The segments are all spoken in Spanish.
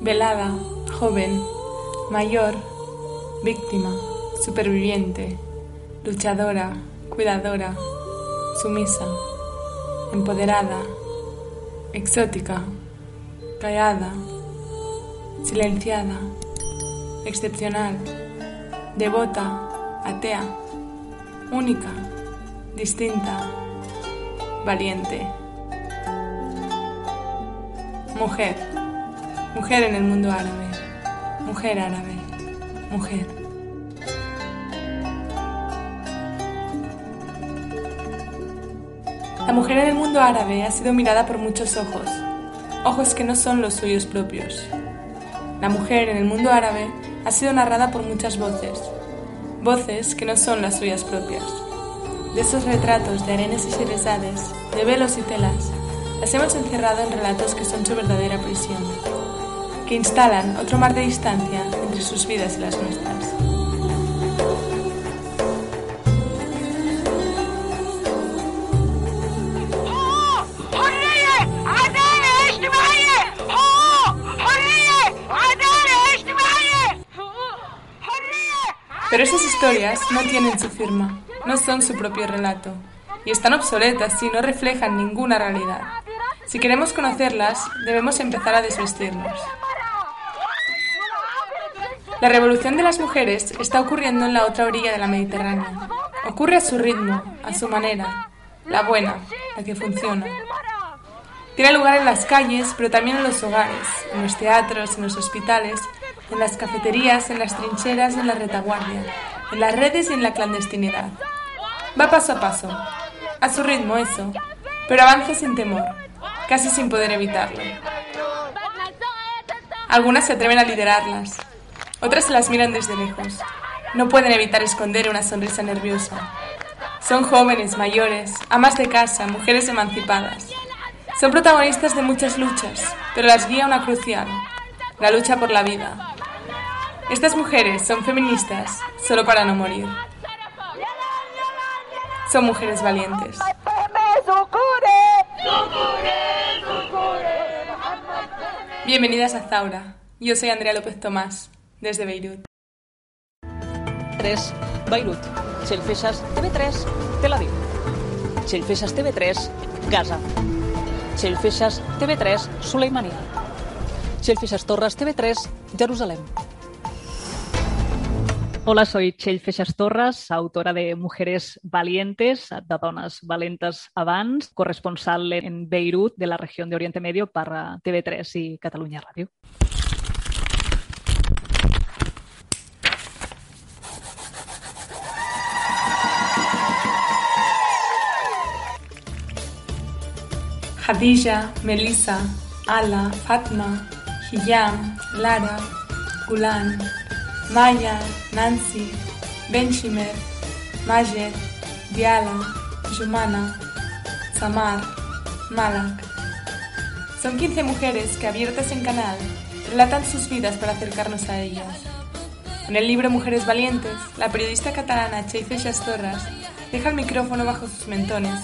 Velada, joven, mayor, víctima, superviviente, luchadora, cuidadora, sumisa, empoderada, exótica, callada, silenciada, excepcional, devota, atea, única, distinta, valiente. Mujer, mujer en el mundo árabe, mujer árabe, mujer. La mujer en el mundo árabe ha sido mirada por muchos ojos, ojos que no son los suyos propios. La mujer en el mundo árabe ha sido narrada por muchas voces, voces que no son las suyas propias. De esos retratos de arenas y sherezades, de velos y telas, las hemos encerrado en relatos que son su verdadera prisión, que instalan otro mar de distancia entre sus vidas y las nuestras. Historias no tienen su firma, no son su propio relato, y están obsoletas y no reflejan ninguna realidad. Si queremos conocerlas, debemos empezar a desvestirnos. La revolución de las mujeres está ocurriendo en la otra orilla de la Mediterránea. Ocurre a su ritmo, a su manera, la buena, la que funciona. Tiene lugar en las calles, pero también en los hogares, en los teatros, en los hospitales, en las cafeterías, en las trincheras, en la retaguardia, en las redes y en la clandestinidad. Va paso a paso, a su ritmo eso, pero avanza sin temor, casi sin poder evitarlo. Algunas se atreven a liderarlas, otras se las miran desde lejos. No pueden evitar esconder una sonrisa nerviosa. Son jóvenes, mayores, amas de casa, mujeres emancipadas. Son protagonistas de muchas luchas, pero las guía una crucial, la lucha por la vida. Estas mujeres son feministas solo para no morir. Son mujeres valientes. Bienvenidas a Zaura. Yo soy Andrea López Tomás, desde Beirut. 3, Beirut. Xelfesas TV3, Tel Aviv. Xelfesas TV3, Gaza. Xelfesas TV3, Suleimania. Xelfesas Torres TV3, Jerusalén. Hola, soy Txell Feixas Torres, autora de Mujeres Valientes, de Dones Valentes Abans, corresponsal en Beirut de la región de Oriente Medio para TV3 y Catalunya Ràdio. Khadija, Melissa, Ala, Fatma, Hiyam, Lara, Gulan, Maya, Nancy, Benchimer, Majed, Diala, Jumana, Samar, Malak. Son 15 mujeres que abiertas en canal relatan sus vidas para acercarnos a ellas. En el libro Mujeres Valientes, la periodista catalana Cheife Torres deja el micrófono bajo sus mentones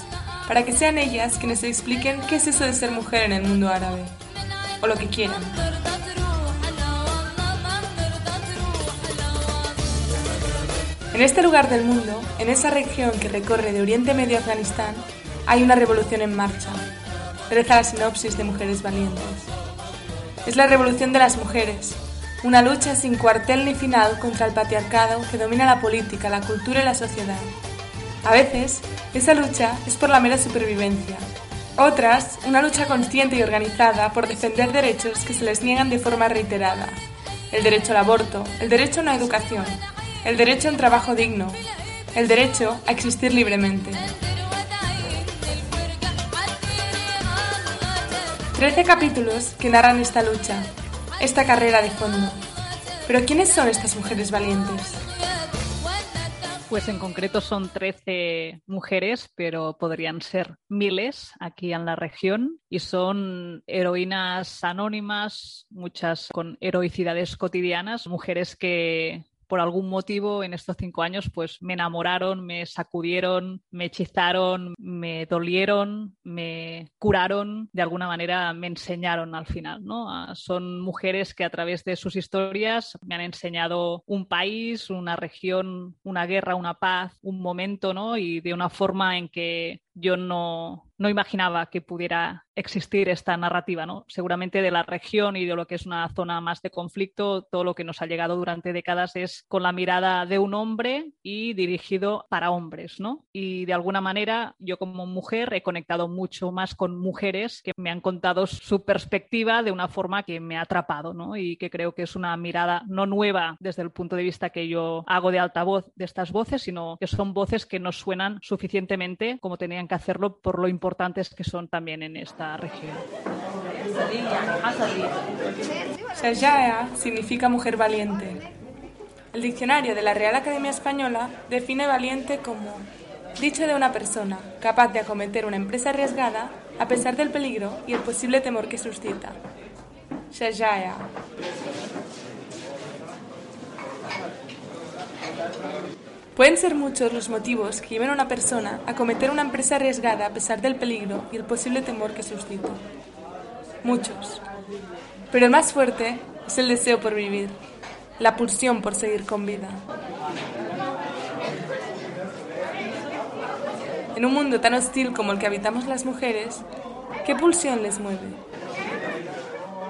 para que sean ellas quienes expliquen qué es eso de ser mujer en el mundo árabe, o lo que quieran. En este lugar del mundo, en esa región que recorre de Oriente Medio a Afganistán, hay una revolución en marcha. Reza la sinopsis de Mujeres Valientes. Es la revolución de las mujeres, una lucha sin cuartel ni final contra el patriarcado que domina la política, la cultura y la sociedad. A veces, esa lucha es por la mera supervivencia. Otras, una lucha consciente y organizada por defender derechos que se les niegan de forma reiterada. El derecho al aborto, el derecho a una educación, el derecho a un trabajo digno, el derecho a existir libremente. Trece capítulos que narran esta lucha, esta carrera de fondo. Pero ¿quiénes son estas mujeres valientes? Pues en concreto son 13 mujeres, pero podrían ser miles aquí en la región y son heroínas anónimas, muchas con heroicidades cotidianas, mujeres que por algún motivo en estos cinco años pues me enamoraron, me sacudieron, me hechizaron, me dolieron, me curaron, de alguna manera me enseñaron al final, ¿no? Ah, son mujeres que a través de sus historias me han enseñado un país, una región, una guerra, una paz, un momento, ¿no? Y de una forma en que yo no, no imaginaba que pudiera existir esta narrativa, ¿no? Seguramente de la región y de lo que es una zona más de conflicto, todo lo que nos ha llegado durante décadas es con la mirada de un hombre y dirigido para hombres, ¿no? Y de alguna manera yo como mujer he conectado mucho más con mujeres que me han contado su perspectiva de una forma que me ha atrapado, ¿no? Y que creo que es una mirada no nueva desde el punto de vista que yo hago de altavoz de estas voces, sino que son voces que nos suenan suficientemente como tenían que hacerlo por lo importantes que son también en esta región. Shajaya significa mujer valiente. El diccionario de la Real Academia Española define valiente como dicho de una persona capaz de acometer una empresa arriesgada a pesar del peligro y el posible temor que suscita. Pueden ser muchos los motivos que lleven a una persona a cometer una empresa arriesgada a pesar del peligro y el posible temor que suscita. Muchos. Pero el más fuerte es el deseo por vivir, la pulsión por seguir con vida. En un mundo tan hostil como el que habitamos las mujeres, ¿qué pulsión les mueve?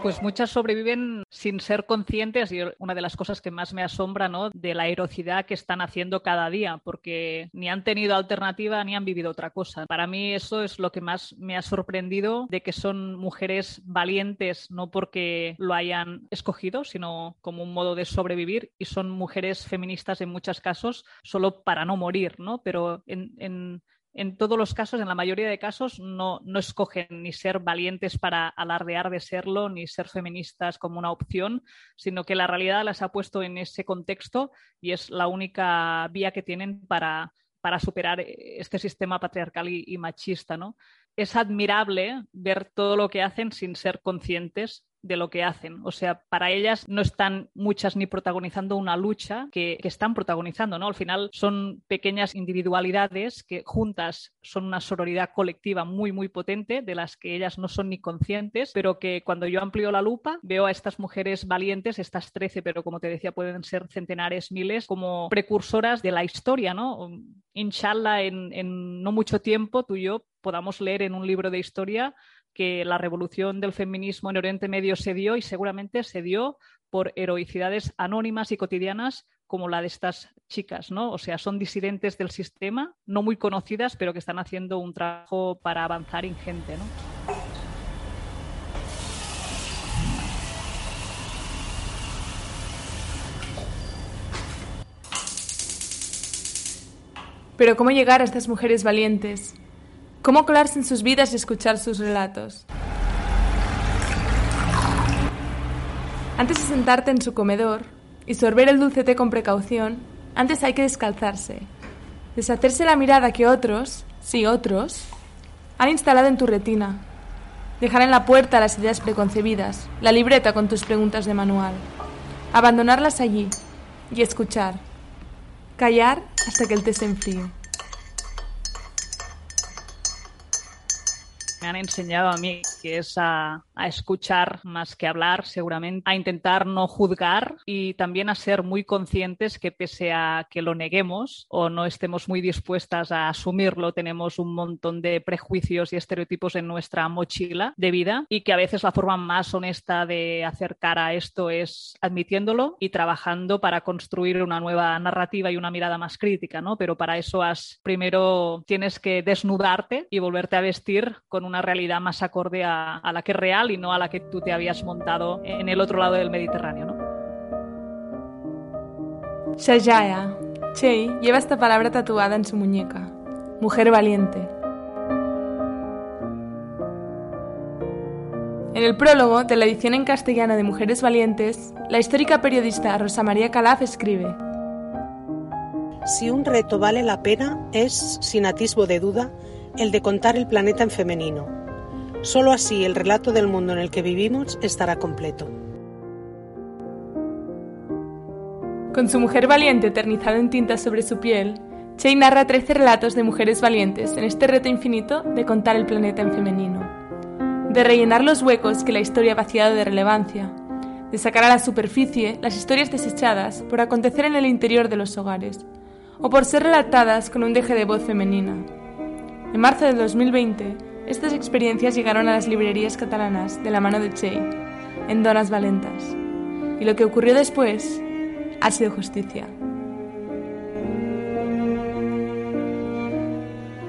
Pues muchas sobreviven sin ser conscientes y una de las cosas que más me asombra, ¿no? De la heroicidad que están haciendo cada día, porque ni han tenido alternativa ni han vivido otra cosa. Para mí eso es lo que más me ha sorprendido de que son mujeres valientes, no porque lo hayan escogido, sino como un modo de sobrevivir y son mujeres feministas en muchos casos solo para no morir, ¿no? Pero en, en en todos los casos, en la mayoría de casos, no, no, escogen ni ser valientes para alardear de serlo, ni ser feministas como una opción, sino que la realidad las ha puesto en ese contexto y es la única vía que tienen para, para superar este sistema patriarcal y, machista. ¿no? Es admirable ver todo lo que hacen sin ser conscientes de lo que hacen. O sea, para ellas no están muchas ni protagonizando una lucha que, están protagonizando, ¿no? Al final son pequeñas individualidades que juntas son una sororidad colectiva muy, muy potente, de las que ellas no son ni conscientes, pero que cuando yo amplío la lupa veo a estas mujeres valientes, estas 13, pero como te decía, pueden ser centenares, miles, como precursoras de la historia, ¿no? Inshallah, en no mucho tiempo tú y yo podamos leer en un libro de historia que la revolución del feminismo en Oriente Medio se dio y seguramente se dio por heroicidades anónimas y cotidianas como la de estas chicas, ¿no? O sea, son disidentes del sistema, no muy conocidas, pero que están haciendo un trabajo para avanzar ingente, ¿no? Pero ¿cómo llegar a estas mujeres valientes? ¿Cómo colarse en sus vidas y escuchar sus relatos? Antes de sentarte en su comedor y sorber el dulce té con precaución, antes hay que descalzarse, deshacerse la mirada que otros, sí otros, han instalado en tu retina, dejar en la puerta las ideas preconcebidas, la libreta con tus preguntas de manual, abandonarlas allí y escuchar, callar hasta que el té se enfríe. Me han enseñado a mí, que es a, escuchar más que hablar, seguramente, a intentar no juzgar y también a ser muy conscientes que pese a que lo neguemos o no estemos muy dispuestas a asumirlo, tenemos un montón de prejuicios y estereotipos en nuestra mochila de vida y que a veces la forma más honesta de acercar a esto es admitiéndolo y trabajando para construir una nueva narrativa y una mirada más crítica, ¿no? Pero para eso has, primero tienes que desnudarte y volverte a vestir con un una realidad más acorde a, a, la que es real y no a la que tú te habías montado en el otro lado del Mediterráneo. ¿no? Shajaya. Chey lleva esta palabra tatuada en su muñeca. Mujer valiente. En el prólogo de la edición en castellano de Mujeres Valientes, la histórica periodista Rosa María Calaf escribe: Si un reto vale la pena, es, sin atisbo de duda, el de contar el planeta en femenino. Solo así el relato del mundo en el que vivimos estará completo. Con su mujer valiente eternizada en tinta sobre su piel, Che narra 13 relatos de mujeres valientes en este reto infinito de contar el planeta en femenino, de rellenar los huecos que la historia ha vaciado de relevancia, de sacar a la superficie las historias desechadas por acontecer en el interior de los hogares, o por ser relatadas con un deje de voz femenina. En marzo del 2020, estas experiencias llegaron a las librerías catalanas de la mano de Che, en Donas Valentas, y lo que ocurrió después ha sido justicia.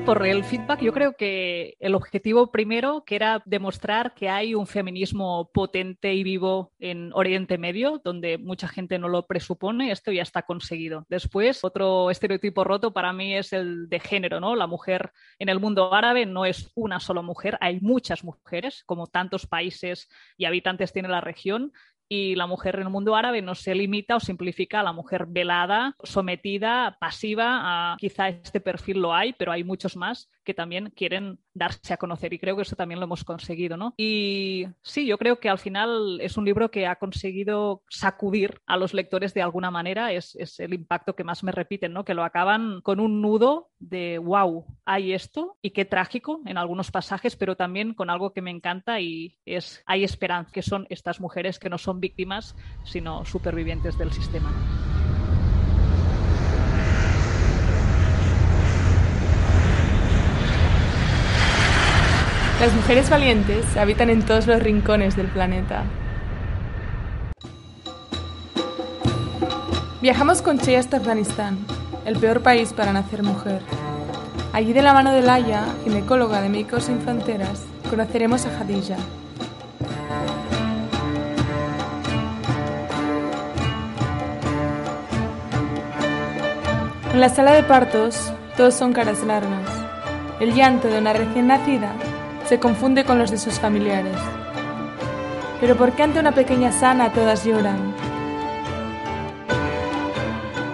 Por el feedback, yo creo que el objetivo primero, que era demostrar que hay un feminismo potente y vivo en Oriente Medio, donde mucha gente no lo presupone, esto ya está conseguido. Después, otro estereotipo roto para mí es el de género, ¿no? La mujer en el mundo árabe no es una sola mujer, hay muchas mujeres, como tantos países y habitantes tiene la región, y la mujer en el mundo árabe no se limita o simplifica a la mujer velada, sometida, pasiva, quizá este perfil lo hay, pero hay muchos más que también quieren darse a conocer y creo que eso también lo hemos conseguido, ¿no? Y sí, yo creo que al final es un libro que ha conseguido sacudir a los lectores de alguna manera, es, es el impacto que más me repiten, ¿no? Que lo acaban con un nudo de wow, hay esto y qué trágico en algunos pasajes, pero también con algo que me encanta y es hay esperanza, que son estas mujeres que no son víctimas, sino supervivientes del sistema. Las mujeres valientes habitan en todos los rincones del planeta. Viajamos con Che hasta Afganistán, el peor país para nacer mujer. Allí de la mano de Laia, ginecóloga de Médicos Sin Fronteras, conoceremos a Hadija. En la sala de partos, todos son caras largas. El llanto de una recién nacida se confunde con los de sus familiares. Pero ¿por qué ante una pequeña sana todas lloran?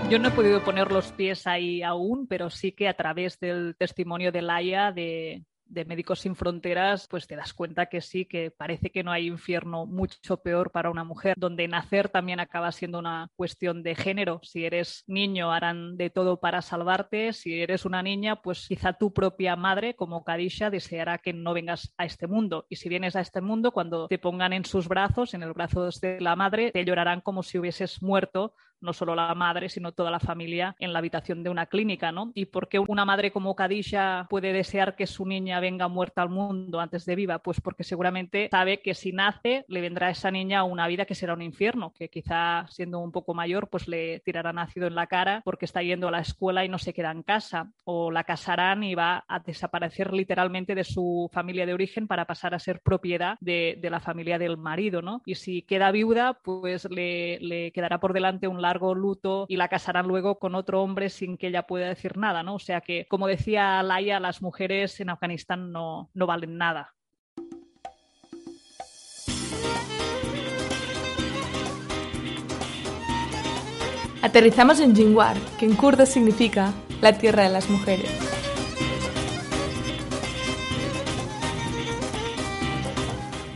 Yo no he podido poner los pies ahí aún, pero sí que a través del testimonio de Laia, de, de Médicos Sin Fronteras, pues te das cuenta que sí, que parece que no hay infierno mucho peor para una mujer, donde nacer también acaba siendo una cuestión de género. Si eres niño, harán de todo para salvarte. Si eres una niña, pues quizá tu propia madre, como Kadisha, deseará que no vengas a este mundo. Y si vienes a este mundo, cuando te pongan en sus brazos, en el brazo de la madre, te llorarán como si hubieses muerto no solo la madre, sino toda la familia en la habitación de una clínica, ¿no? Y por qué una madre como Kadisha puede desear que su niña venga muerta al mundo antes de viva, pues porque seguramente sabe que si nace le vendrá a esa niña una vida que será un infierno, que quizá siendo un poco mayor pues le tirarán ácido en la cara porque está yendo a la escuela y no se queda en casa, o la casarán y va a desaparecer literalmente de su familia de origen para pasar a ser propiedad de, la familia del marido, ¿no? Y si queda viuda, pues le, le quedará por delante un largo luto y la casarán luego con otro hombre sin que ella pueda decir nada, ¿no? O sea que, como decía Laia, las mujeres en Afganistán no, no valen nada. Aterrizamos en Jingwar, que en kurdo significa la tierra de las mujeres.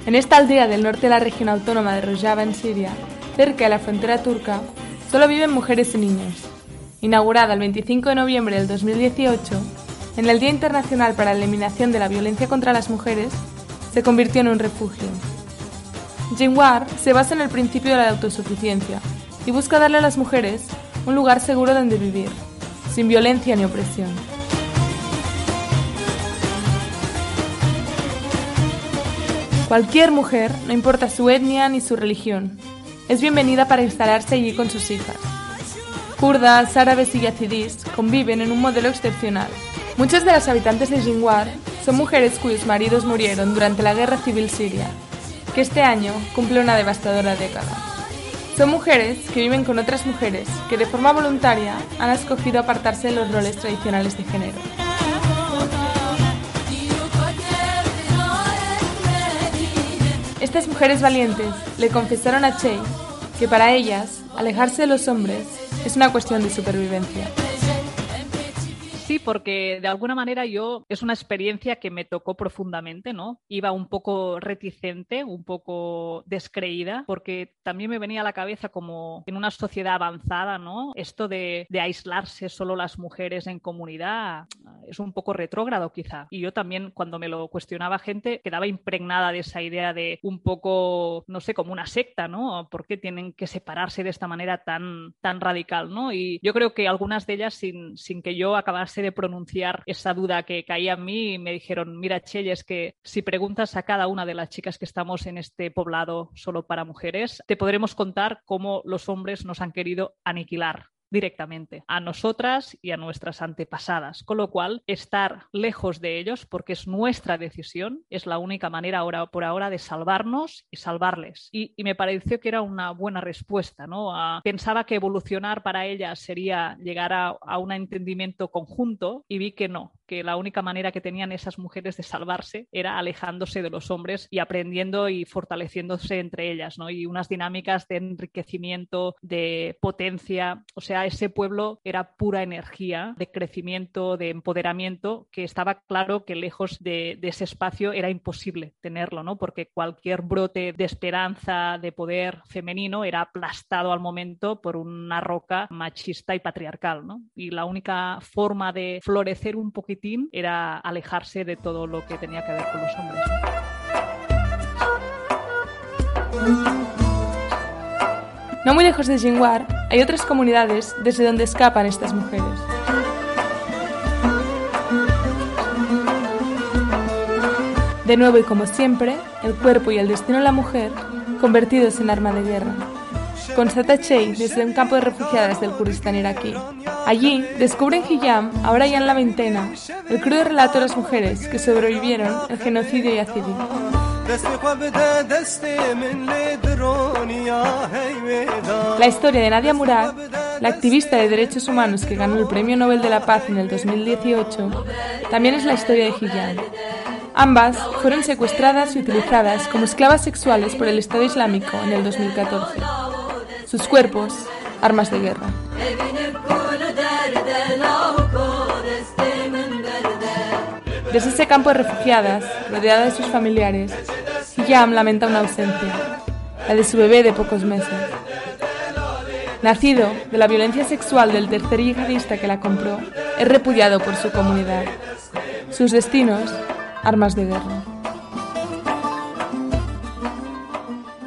En esta aldea del norte de la región autónoma de Rojava, en Siria, cerca de la frontera turca, solo viven mujeres y niños. Inaugurada el 25 de noviembre del 2018, en el Día Internacional para la Eliminación de la Violencia contra las Mujeres, se convirtió en un refugio. Jinwar se basa en el principio de la autosuficiencia y busca darle a las mujeres un lugar seguro donde vivir, sin violencia ni opresión. Cualquier mujer, no importa su etnia ni su religión, es bienvenida para instalarse allí con sus hijas. Kurdas, árabes y yazidís conviven en un modelo excepcional. Muchos de los habitantes de Jinwar son mujeres cuyos maridos murieron durante la guerra civil siria, que este año cumple una devastadora década. Son mujeres que viven con otras mujeres que de forma voluntaria han escogido apartarse de los roles tradicionales de género. Estas mujeres valientes le confesaron a Che que para ellas alejarse de los hombres es una cuestión de supervivencia. Sí, porque de alguna manera yo es una experiencia que me tocó profundamente, ¿no? Iba un poco reticente, un poco descreída, porque también me venía a la cabeza como en una sociedad avanzada, ¿no? Esto de, de aislarse solo las mujeres en comunidad es un poco retrógrado quizá. Y yo también cuando me lo cuestionaba gente quedaba impregnada de esa idea de un poco, no sé, como una secta, ¿no? ¿Por qué tienen que separarse de esta manera tan, tan radical, ¿no? Y yo creo que algunas de ellas, sin, sin que yo acabase de pronunciar esa duda que caía en mí, me dijeron, mira, Chelles, que si preguntas a cada una de las chicas que estamos en este poblado solo para mujeres, te podremos contar cómo los hombres nos han querido aniquilar directamente a nosotras y a nuestras antepasadas. Con lo cual, estar lejos de ellos, porque es nuestra decisión, es la única manera ahora por ahora de salvarnos y salvarles. Y, me pareció que era una buena respuesta. ¿no? pensaba que evolucionar para ellas sería llegar a, a un entendimiento conjunto y vi que no, que la única manera que tenían esas mujeres de salvarse era alejándose de los hombres y aprendiendo y fortaleciéndose entre ellas, ¿no? Y unas dinámicas de enriquecimiento, de potencia, o sea, ese pueblo era pura energía de crecimiento, de empoderamiento, que estaba claro que lejos de, ese espacio era imposible tenerlo, ¿no? Porque cualquier brote de esperanza, de poder femenino era aplastado al momento por una roca machista y patriarcal, ¿no? Y la única forma de florecer un poquito era alejarse de todo lo que tenía que ver con los hombres. ¿no? muy lejos de Jingwar hay otras comunidades desde donde escapan estas mujeres. De nuevo y como siempre, el cuerpo y el destino de la mujer convertidos en arma de guerra. Con Chey desde un campo de refugiadas del Kurdistán iraquí. Allí descubren Hijam, ahora ya en la veintena, el crudo relato de las mujeres que sobrevivieron el genocidio yazidí. La historia de Nadia Murad, la activista de derechos humanos que ganó el Premio Nobel de la Paz en el 2018, también es la historia de Hijam. Ambas fueron secuestradas y utilizadas como esclavas sexuales por el Estado Islámico en el 2014. Sus cuerpos, armas de guerra. Desde ese campo de refugiadas, rodeada de sus familiares, Yam lamenta una ausencia, la de su bebé de pocos meses. Nacido de la violencia sexual del tercer yihadista que la compró, es repudiado por su comunidad. Sus destinos, armas de guerra.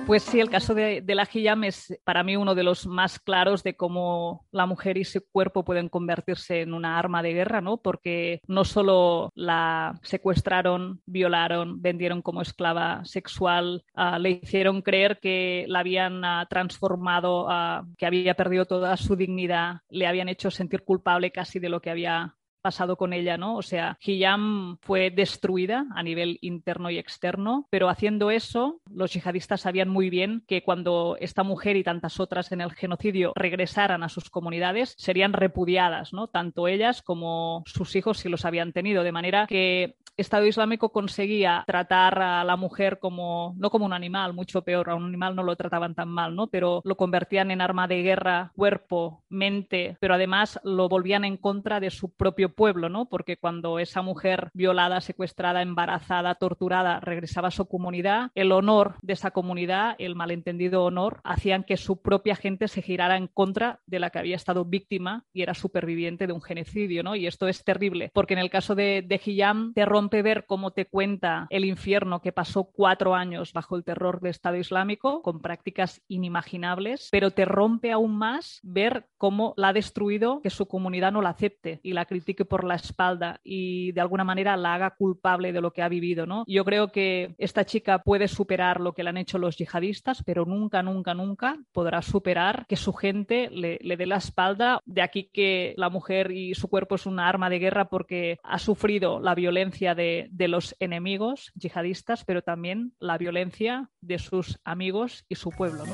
Pues sí, el caso de, la Hiyam es para mí uno de los más claros de cómo la mujer y su cuerpo pueden convertirse en una arma de guerra, ¿no? Porque no solo la secuestraron, violaron, vendieron como esclava sexual, ah, le hicieron creer que la habían ah, transformado, ah, que había perdido toda su dignidad, le habían hecho sentir culpable casi de lo que había pasado con ella, ¿no? O sea, Hiyam fue destruida a nivel interno y externo, pero haciendo eso, los yihadistas sabían muy bien que cuando esta mujer y tantas otras en el genocidio regresaran a sus comunidades, serían repudiadas, ¿no? Tanto ellas como sus hijos si los habían tenido, de manera que Estado Islámico conseguía tratar a la mujer como, no como un animal, mucho peor, a un animal no lo trataban tan mal, ¿no? Pero lo convertían en arma de guerra, cuerpo, mente, pero además lo volvían en contra de su propio pueblo, ¿no? Porque cuando esa mujer violada, secuestrada, embarazada, torturada, regresaba a su comunidad, el honor de esa comunidad, el malentendido honor, hacían que su propia gente se girara en contra de la que había estado víctima y era superviviente de un genocidio, ¿no? Y esto es terrible, porque en el caso de, de Hiyam te rompe ver cómo te cuenta el infierno que pasó cuatro años bajo el terror del Estado Islámico, con prácticas inimaginables, pero te rompe aún más ver cómo la ha destruido, que su comunidad no la acepte y la critique por la espalda y de alguna manera la haga culpable de lo que ha vivido. ¿no? Yo creo que esta chica puede superar lo que le han hecho los yihadistas, pero nunca, nunca, nunca podrá superar que su gente le, le dé la espalda. De aquí que la mujer y su cuerpo es una arma de guerra porque ha sufrido la violencia de, los enemigos yihadistas, pero también la violencia de sus amigos y su pueblo.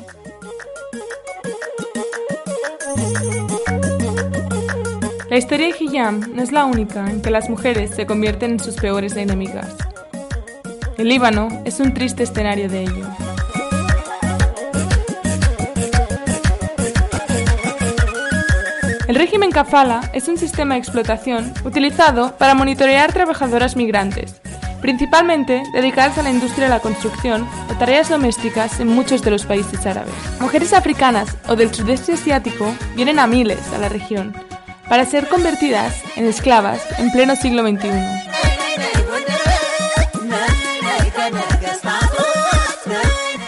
La historia de Hiyam no es la única en que las mujeres se convierten en sus peores enemigas. El Líbano es un triste escenario de ello. El régimen kafala es un sistema de explotación utilizado para monitorear trabajadoras migrantes, principalmente dedicadas a la industria de la construcción o tareas domésticas en muchos de los países árabes. Mujeres africanas o del sudeste asiático vienen a miles a la región para ser convertidas en esclavas en pleno siglo XXI.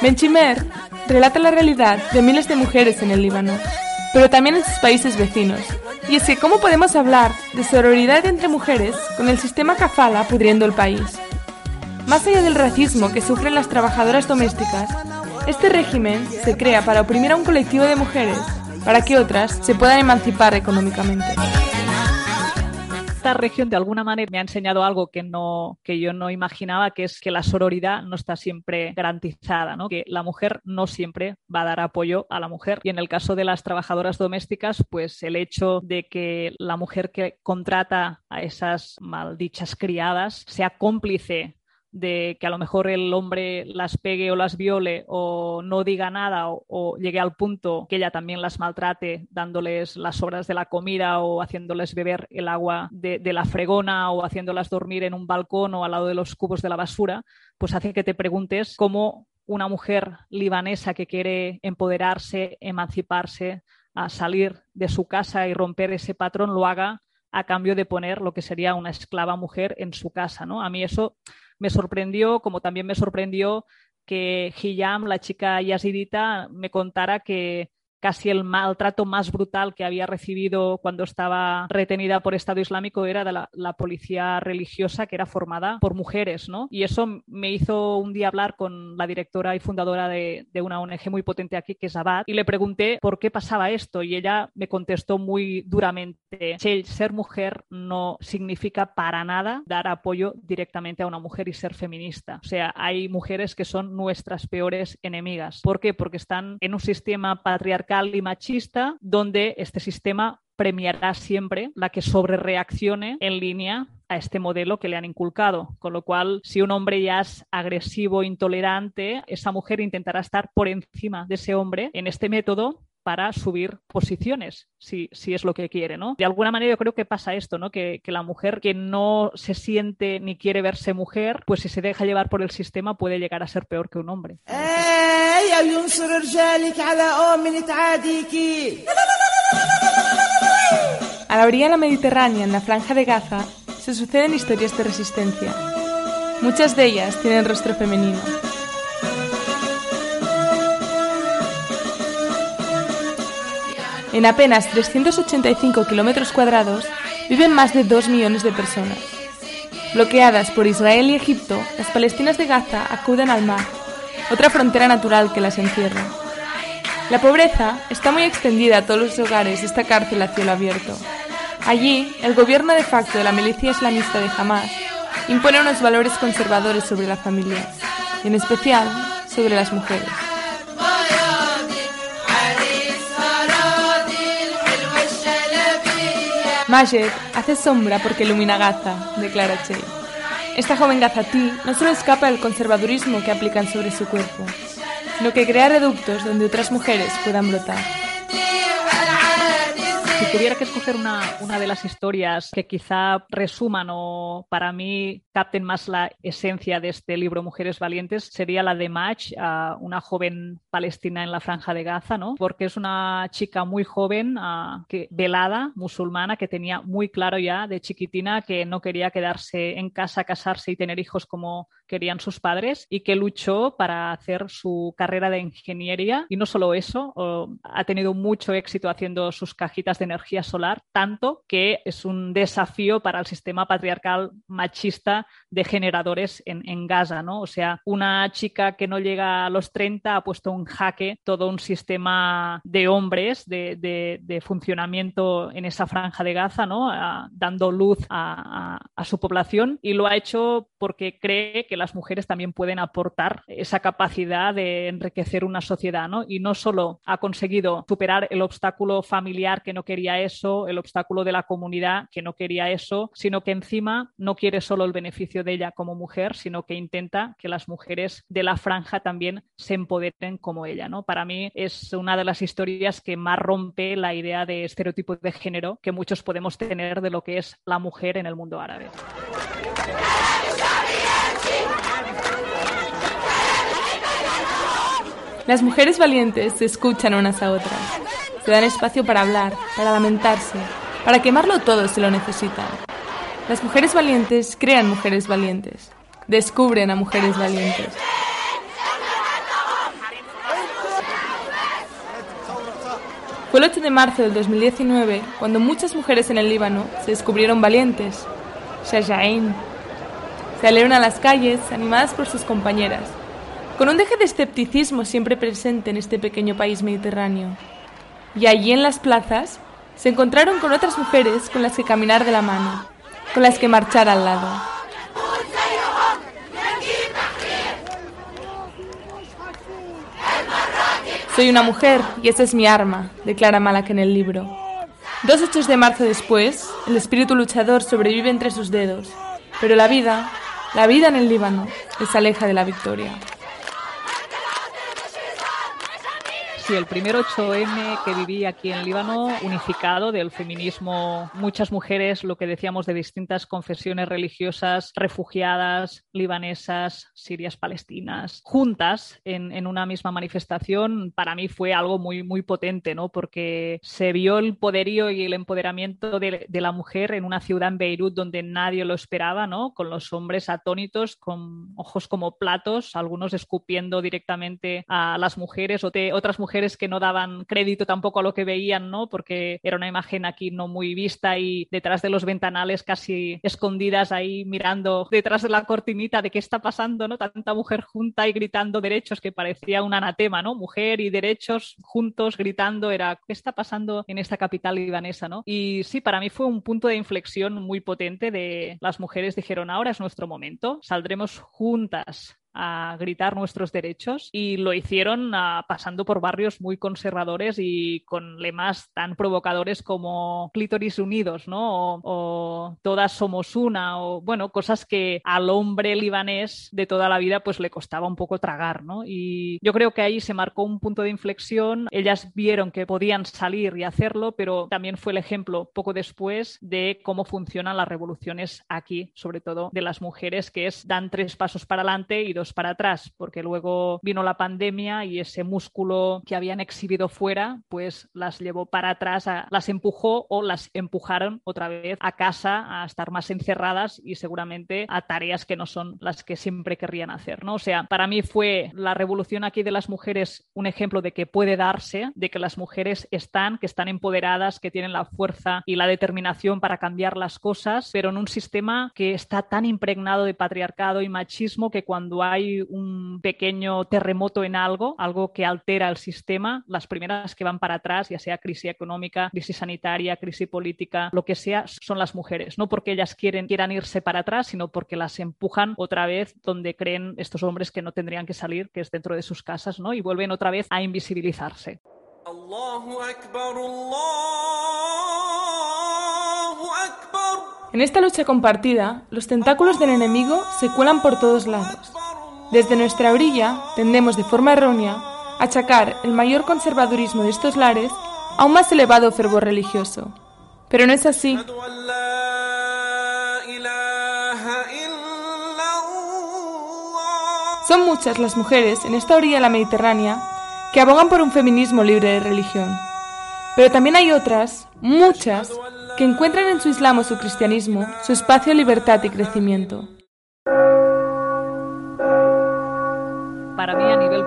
Benchimer relata la realidad de miles de mujeres en el Líbano, pero también en sus países vecinos. Y es que, ¿cómo podemos hablar de sororidad entre mujeres con el sistema kafala pudriendo el país? Más allá del racismo que sufren las trabajadoras domésticas, este régimen se crea para oprimir a un colectivo de mujeres, para que otras se puedan emancipar económicamente esta región de alguna manera me ha enseñado algo que, no, que yo no imaginaba, que es que la sororidad no está siempre garantizada, ¿no? que la mujer no siempre va a dar apoyo a la mujer. Y en el caso de las trabajadoras domésticas, pues el hecho de que la mujer que contrata a esas maldichas criadas sea cómplice de que a lo mejor el hombre las pegue o las viole o no diga nada o, llegue al punto que ella también las maltrate dándoles las sobras de la comida o haciéndoles beber el agua de, de, la fregona o haciéndolas dormir en un balcón o al lado de los cubos de la basura, pues hace que te preguntes cómo una mujer libanesa que quiere empoderarse, emanciparse, a salir de su casa y romper ese patrón lo haga a cambio de poner lo que sería una esclava mujer en su casa, ¿no? A mí eso me sorprendió, como también me sorprendió que Hiyam, la chica yazidita, me contara que casi el maltrato más brutal que había recibido cuando estaba retenida por Estado Islámico era de la, policía religiosa que era formada por mujeres, ¿no? Y eso me hizo un día hablar con la directora y fundadora de, una ONG muy potente aquí, que es Abad, y le pregunté por qué pasaba esto y ella me contestó muy duramente, ser mujer no significa para nada dar apoyo directamente a una mujer y ser feminista. O sea, hay mujeres que son nuestras peores enemigas. ¿Por qué? Porque están en un sistema patriarcal y machista, donde este sistema premiará siempre la que sobrereaccione en línea a este modelo que le han inculcado. Con lo cual, si un hombre ya es agresivo, intolerante, esa mujer intentará estar por encima de ese hombre en este método para subir posiciones, si, si, es lo que quiere, ¿no? De alguna manera yo creo que pasa esto, ¿no? Que, que, la mujer que no se siente ni quiere verse mujer, pues si se deja llevar por el sistema puede llegar a ser peor que un hombre. A la orilla de la Mediterránea, en la franja de Gaza, se suceden historias de resistencia. Muchas de ellas tienen rostro femenino. En apenas 385 kilómetros cuadrados viven más de 2 millones de personas. Bloqueadas por Israel y Egipto, las palestinas de Gaza acuden al mar, otra frontera natural que las encierra. La pobreza está muy extendida a todos los hogares de esta cárcel a cielo abierto. Allí, el gobierno de facto de la milicia islamista de Hamas impone unos valores conservadores sobre la familia, y en especial sobre las mujeres. Majed hace sombra porque ilumina Gaza, declara Che. Esta joven gazatí no solo escapa del conservadurismo que aplican sobre su cuerpo, sino que crea reductos donde otras mujeres puedan brotar. Si tuviera que escoger una, una, de las historias que quizá resuman o para mí capten más la esencia de este libro Mujeres Valientes, sería la de Mach, una joven palestina en la franja de Gaza, ¿no? Porque es una chica muy joven, que, velada, musulmana, que tenía muy claro ya de chiquitina que no quería quedarse en casa, casarse y tener hijos como querían sus padres y que luchó para hacer su carrera de ingeniería y no solo eso, ha tenido mucho éxito haciendo sus cajitas de energía solar, tanto que es un desafío para el sistema patriarcal machista de generadores en, en Gaza, ¿no? O sea, una chica que no llega a los 30 ha puesto un jaque todo un sistema de hombres de, de, de funcionamiento en esa franja de Gaza, ¿no? dando luz a, a, a, su población y lo ha hecho porque cree que las mujeres también pueden aportar esa capacidad de enriquecer una sociedad, ¿no? Y no solo ha conseguido superar el obstáculo familiar que no quería eso, el obstáculo de la comunidad que no quería eso, sino que encima no quiere solo el beneficio de ella como mujer, sino que intenta que las mujeres de la franja también se empoderen como ella, ¿no? Para mí es una de las historias que más rompe la idea de estereotipo de género que muchos podemos tener de lo que es la mujer en el mundo árabe. Las mujeres valientes se escuchan unas a otras, se dan espacio para hablar, para lamentarse, para quemarlo todo si lo necesitan. Las mujeres valientes crean mujeres valientes, descubren a mujeres valientes. Fue el 8 de marzo del 2019 cuando muchas mujeres en el Líbano se descubrieron valientes. Shajain. Salieron a las calles animadas por sus compañeras, con un deje de escepticismo siempre presente en este pequeño país mediterráneo. Y allí en las plazas se encontraron con otras mujeres con las que caminar de la mano, con las que marchar al lado. Soy una mujer y esa es mi arma, declara Malak en el libro. Dos hechos de marzo después, el espíritu luchador sobrevive entre sus dedos, pero la vida, la vida en el Líbano, les aleja de la victoria. Sí, el primer 8M que viví aquí en Líbano, unificado del feminismo, muchas mujeres, lo que decíamos de distintas confesiones religiosas, refugiadas, libanesas, sirias, palestinas, juntas en, en, una misma manifestación, para mí fue algo muy, muy potente, ¿no? Porque se vio el poderío y el empoderamiento de, de la mujer en una ciudad en Beirut donde nadie lo esperaba, ¿no? Con los hombres atónitos, con ojos como platos, algunos escupiendo directamente a las mujeres o otras mujeres que no daban crédito tampoco a lo que veían, ¿no? Porque era una imagen aquí no muy vista y detrás de los ventanales casi escondidas ahí mirando detrás de la cortinita de qué está pasando, ¿no? Tanta mujer junta y gritando derechos que parecía un anatema, ¿no? Mujer y derechos juntos gritando era ¿qué está pasando en esta capital libanesa, ¿no? Y sí, para mí fue un punto de inflexión muy potente de las mujeres dijeron, ahora es nuestro momento, saldremos juntas a gritar nuestros derechos y lo hicieron uh, pasando por barrios muy conservadores y con lemas tan provocadores como clítoris unidos, ¿no? O, o, todas somos una o bueno, cosas que al hombre libanés de toda la vida pues le costaba un poco tragar, ¿no? Y yo creo que ahí se marcó un punto de inflexión, ellas vieron que podían salir y hacerlo, pero también fue el ejemplo poco después de cómo funcionan las revoluciones aquí, sobre todo de las mujeres que es dan tres pasos para adelante y dos para atrás, porque luego vino la pandemia y ese músculo que habían exhibido fuera, pues las llevó para atrás, las empujó o las empujaron otra vez a casa a estar más encerradas y seguramente a tareas que no son las que siempre querrían hacer, ¿no? O sea, para mí fue la revolución aquí de las mujeres un ejemplo de que puede darse, de que las mujeres están, que están empoderadas, que tienen la fuerza y la determinación para cambiar las cosas, pero en un sistema que está tan impregnado de patriarcado y machismo que cuando hay hay un pequeño terremoto en algo, algo que altera el sistema, las primeras que van para atrás, ya sea crisis económica, crisis sanitaria, crisis política, lo que sea, son las mujeres. No porque ellas quieren, quieran irse para atrás, sino porque las empujan otra vez donde creen estos hombres que no tendrían que salir, que es dentro de sus casas, ¿no? Y vuelven otra vez a invisibilizarse. Allahu Akbar, Allahu Akbar. En esta lucha compartida, los tentáculos del enemigo se cuelan por todos lados. Desde nuestra orilla tendemos de forma errónea a achacar el mayor conservadurismo de estos lares a un más elevado fervor religioso. Pero no es así. Son muchas las mujeres en esta orilla de la Mediterránea que abogan por un feminismo libre de religión. Pero también hay otras, muchas, que encuentran en su islam o su cristianismo su espacio de libertad y crecimiento.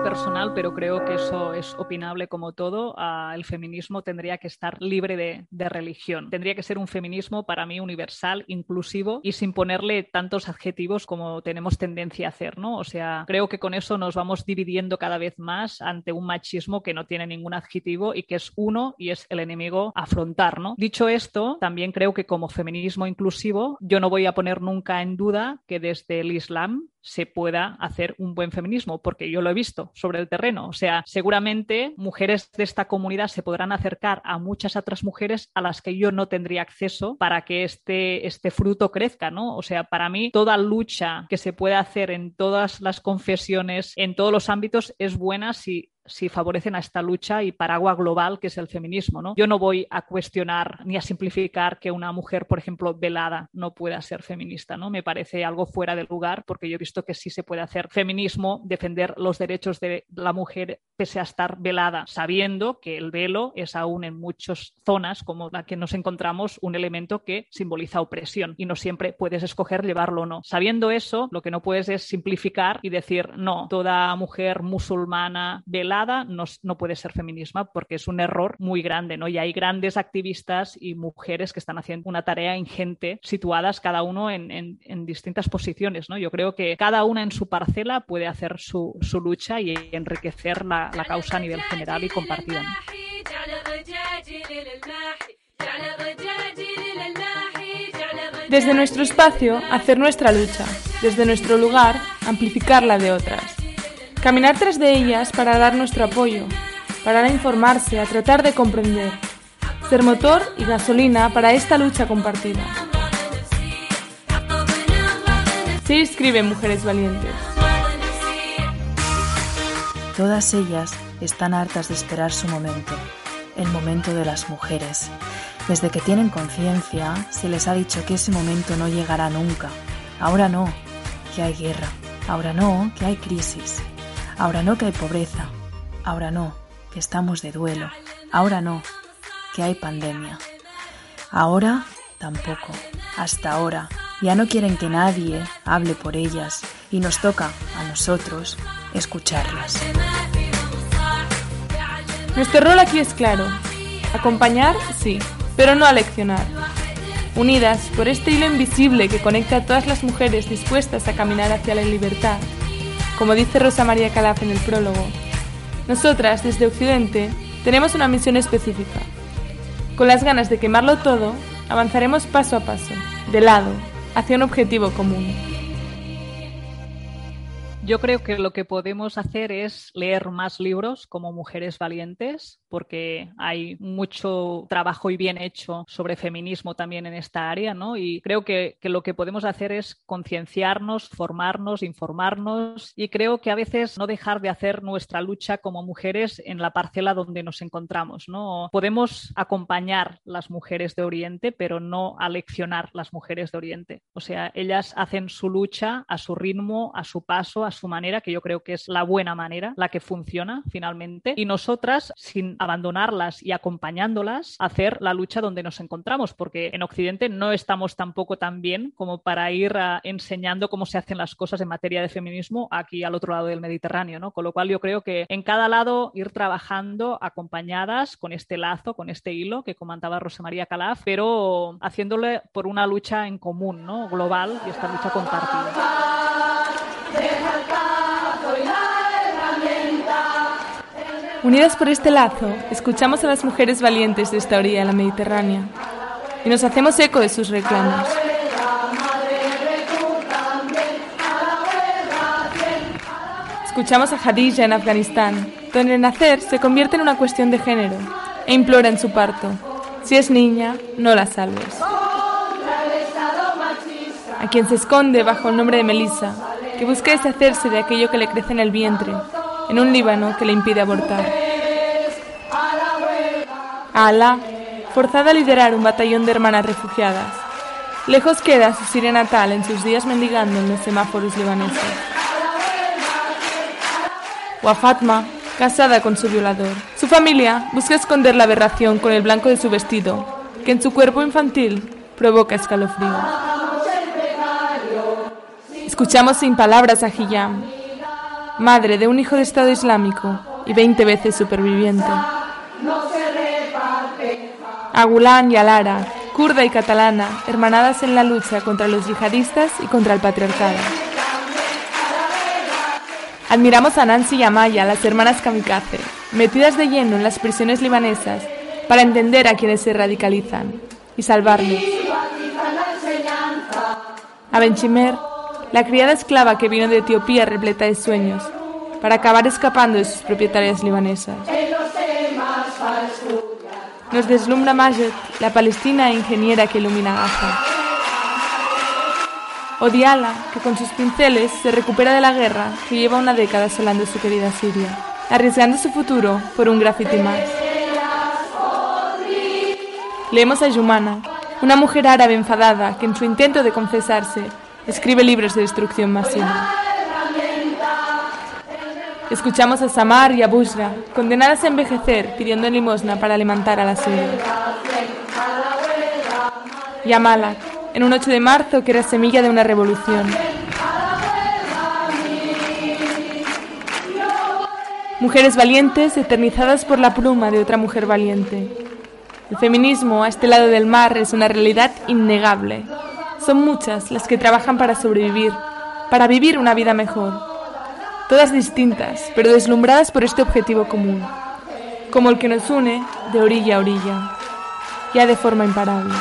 Personal, pero creo que eso es opinable como todo. Ah, el feminismo tendría que estar libre de, de, religión. Tendría que ser un feminismo para mí universal, inclusivo y sin ponerle tantos adjetivos como tenemos tendencia a hacer, ¿no? O sea, creo que con eso nos vamos dividiendo cada vez más ante un machismo que no tiene ningún adjetivo y que es uno y es el enemigo a afrontar, ¿no? Dicho esto, también creo que como feminismo inclusivo, yo no voy a poner nunca en duda que desde el Islam se pueda hacer un buen feminismo, porque yo lo he visto sobre el terreno. O sea, seguramente mujeres de esta comunidad se podrán acercar a muchas otras mujeres a las que yo no tendría acceso para que este, este fruto crezca, ¿no? O sea, para mí toda lucha que se puede hacer en todas las confesiones, en todos los ámbitos, es buena si si favorecen a esta lucha y paraguas global que es el feminismo. ¿no? Yo no voy a cuestionar ni a simplificar que una mujer, por ejemplo, velada no pueda ser feminista. ¿no? Me parece algo fuera de lugar porque yo he visto que sí se puede hacer feminismo, defender los derechos de la mujer pese a estar velada, sabiendo que el velo es aún en muchas zonas como la que nos encontramos un elemento que simboliza opresión y no siempre puedes escoger llevarlo o no. Sabiendo eso, lo que no puedes es simplificar y decir, no, toda mujer musulmana velada no, puede ser feminismo porque es un error muy grande, ¿no? Y hay grandes activistas y mujeres que están haciendo una tarea ingente, situadas cada uno en, distintas posiciones, ¿no? Yo creo que cada una en su parcela puede hacer su, lucha y enriquecer la, causa a nivel general y compartida. Desde nuestro espacio, hacer nuestra lucha. Desde nuestro lugar, amplificar la de otras. Caminar tras de ellas para dar nuestro apoyo, para informarse, a tratar de comprender. Ser motor y gasolina para esta lucha compartida. Se escriben Mujeres Valientes. Todas ellas están hartas de esperar su momento, el momento de las mujeres. Desde que tienen conciencia, se les ha dicho que ese momento no llegará nunca. Ahora no, que hay guerra. Ahora no, que hay crisis. Ahora no que hay pobreza. Ahora no, que estamos de duelo. Ahora no, que hay pandemia. Ahora tampoco. Hasta ahora ya no quieren que nadie hable por ellas y nos toca a nosotros escucharlas. Nuestro rol aquí es claro. Acompañar, sí, pero no aleccionar. Unidas por este hilo invisible que conecta a todas las mujeres dispuestas a caminar hacia la libertad como dice Rosa María Calaf en el prólogo, nosotras, desde Occidente, tenemos una misión específica. Con las ganas de quemarlo todo, avanzaremos paso a paso, de lado, hacia un objetivo común. Yo creo que lo que podemos hacer es leer más libros como Mujeres Valientes, porque hay mucho trabajo y bien hecho sobre feminismo también en esta área, ¿no? Y creo que, lo que podemos hacer es concienciarnos, formarnos, informarnos y creo que a veces no dejar de hacer nuestra lucha como mujeres en la parcela donde nos encontramos, ¿no? Podemos acompañar las mujeres de Oriente, pero no aleccionar las mujeres de Oriente. O sea, ellas hacen su lucha a su ritmo, a su paso, a su manera, que yo creo que es la buena manera, la que funciona finalmente, y nosotras, sin abandonarlas y acompañándolas, hacer la lucha donde nos encontramos, porque en Occidente no estamos tampoco tan bien como para ir ah, enseñando cómo se hacen las cosas en materia de feminismo aquí al otro lado del Mediterráneo, ¿no? Con lo cual yo creo que en cada lado ir trabajando acompañadas con este lazo, con este hilo que comentaba Rosa María Calaf, pero haciéndole por una lucha en común, ¿no? Global y esta lucha compartida. Unidas por este lazo, escuchamos a las mujeres valientes de esta orilla de la Mediterránea y nos hacemos eco de sus reclamos. Escuchamos a Hadija en Afganistán, donde el nacer se convierte en una cuestión de género e implora en su parto, si es niña, no la salves. A quien se esconde bajo el nombre de Melissa, que busca deshacerse de aquello que le crece en el vientre en un Líbano que le impide abortar. A Alá, forzada a liderar un batallón de hermanas refugiadas. Lejos queda su Siria natal en sus días mendigando en los semáforos libaneses. O a Fatma, casada con su violador. Su familia busca esconder la aberración con el blanco de su vestido, que en su cuerpo infantil provoca escalofrío. Escuchamos sin palabras a Hiyam, madre de un hijo de Estado Islámico y 20 veces superviviente. A Gulán y a Lara, kurda y catalana, hermanadas en la lucha contra los yihadistas y contra el patriarcado. Admiramos a Nancy y a Maya, las hermanas kamikaze, metidas de lleno en las prisiones libanesas para entender a quienes se radicalizan y salvarlos. A Benchimer, la criada esclava que vino de Etiopía repleta de sueños, para acabar escapando de sus propietarias libanesas. Nos deslumbra Majet, la palestina ingeniera que ilumina Gaza. Odiala, que con sus pinceles se recupera de la guerra que lleva una década asolando su querida Siria, arriesgando su futuro por un graffiti más. Leemos a Yumana, una mujer árabe enfadada que en su intento de confesarse escribe libros de destrucción masiva. Escuchamos a Samar y a Bushra, condenadas a envejecer pidiendo limosna para alimentar a la suya. Y a Malak, en un 8 de marzo que era semilla de una revolución. Mujeres valientes eternizadas por la pluma de otra mujer valiente. El feminismo a este lado del mar es una realidad innegable. Son muchas las que trabajan para sobrevivir, para vivir una vida mejor. Todas distintas, pero deslumbradas por este objetivo común, como el que nos une de orilla a orilla, ya de forma imparable.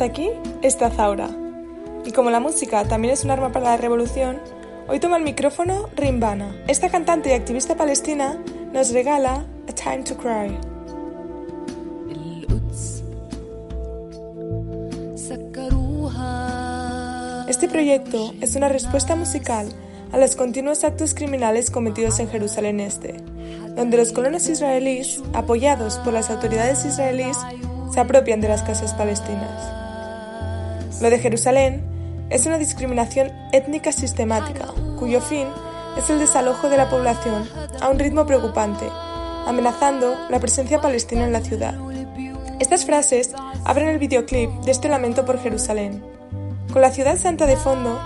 Hasta aquí está Zaura. Y como la música también es un arma para la revolución, hoy toma el micrófono Rimbana. Esta cantante y activista palestina nos regala A Time to Cry. Este proyecto es una respuesta musical a los continuos actos criminales cometidos en Jerusalén Este, donde los colonos israelíes, apoyados por las autoridades israelíes, se apropian de las casas palestinas. Lo de Jerusalén es una discriminación étnica sistemática, cuyo fin es el desalojo de la población a un ritmo preocupante, amenazando la presencia palestina en la ciudad. Estas frases abren el videoclip de este lamento por Jerusalén. Con la ciudad santa de fondo,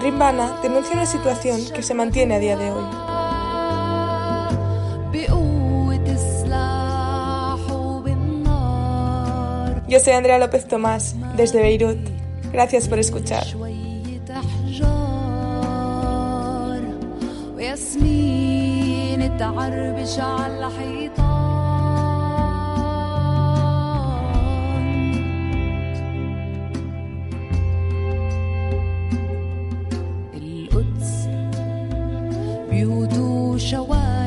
Rimbana denuncia una situación que se mantiene a día de hoy. Yo soy Andrea López Tomás, desde Beirut. Gracias por escuchar. القدس بيوت وشوارع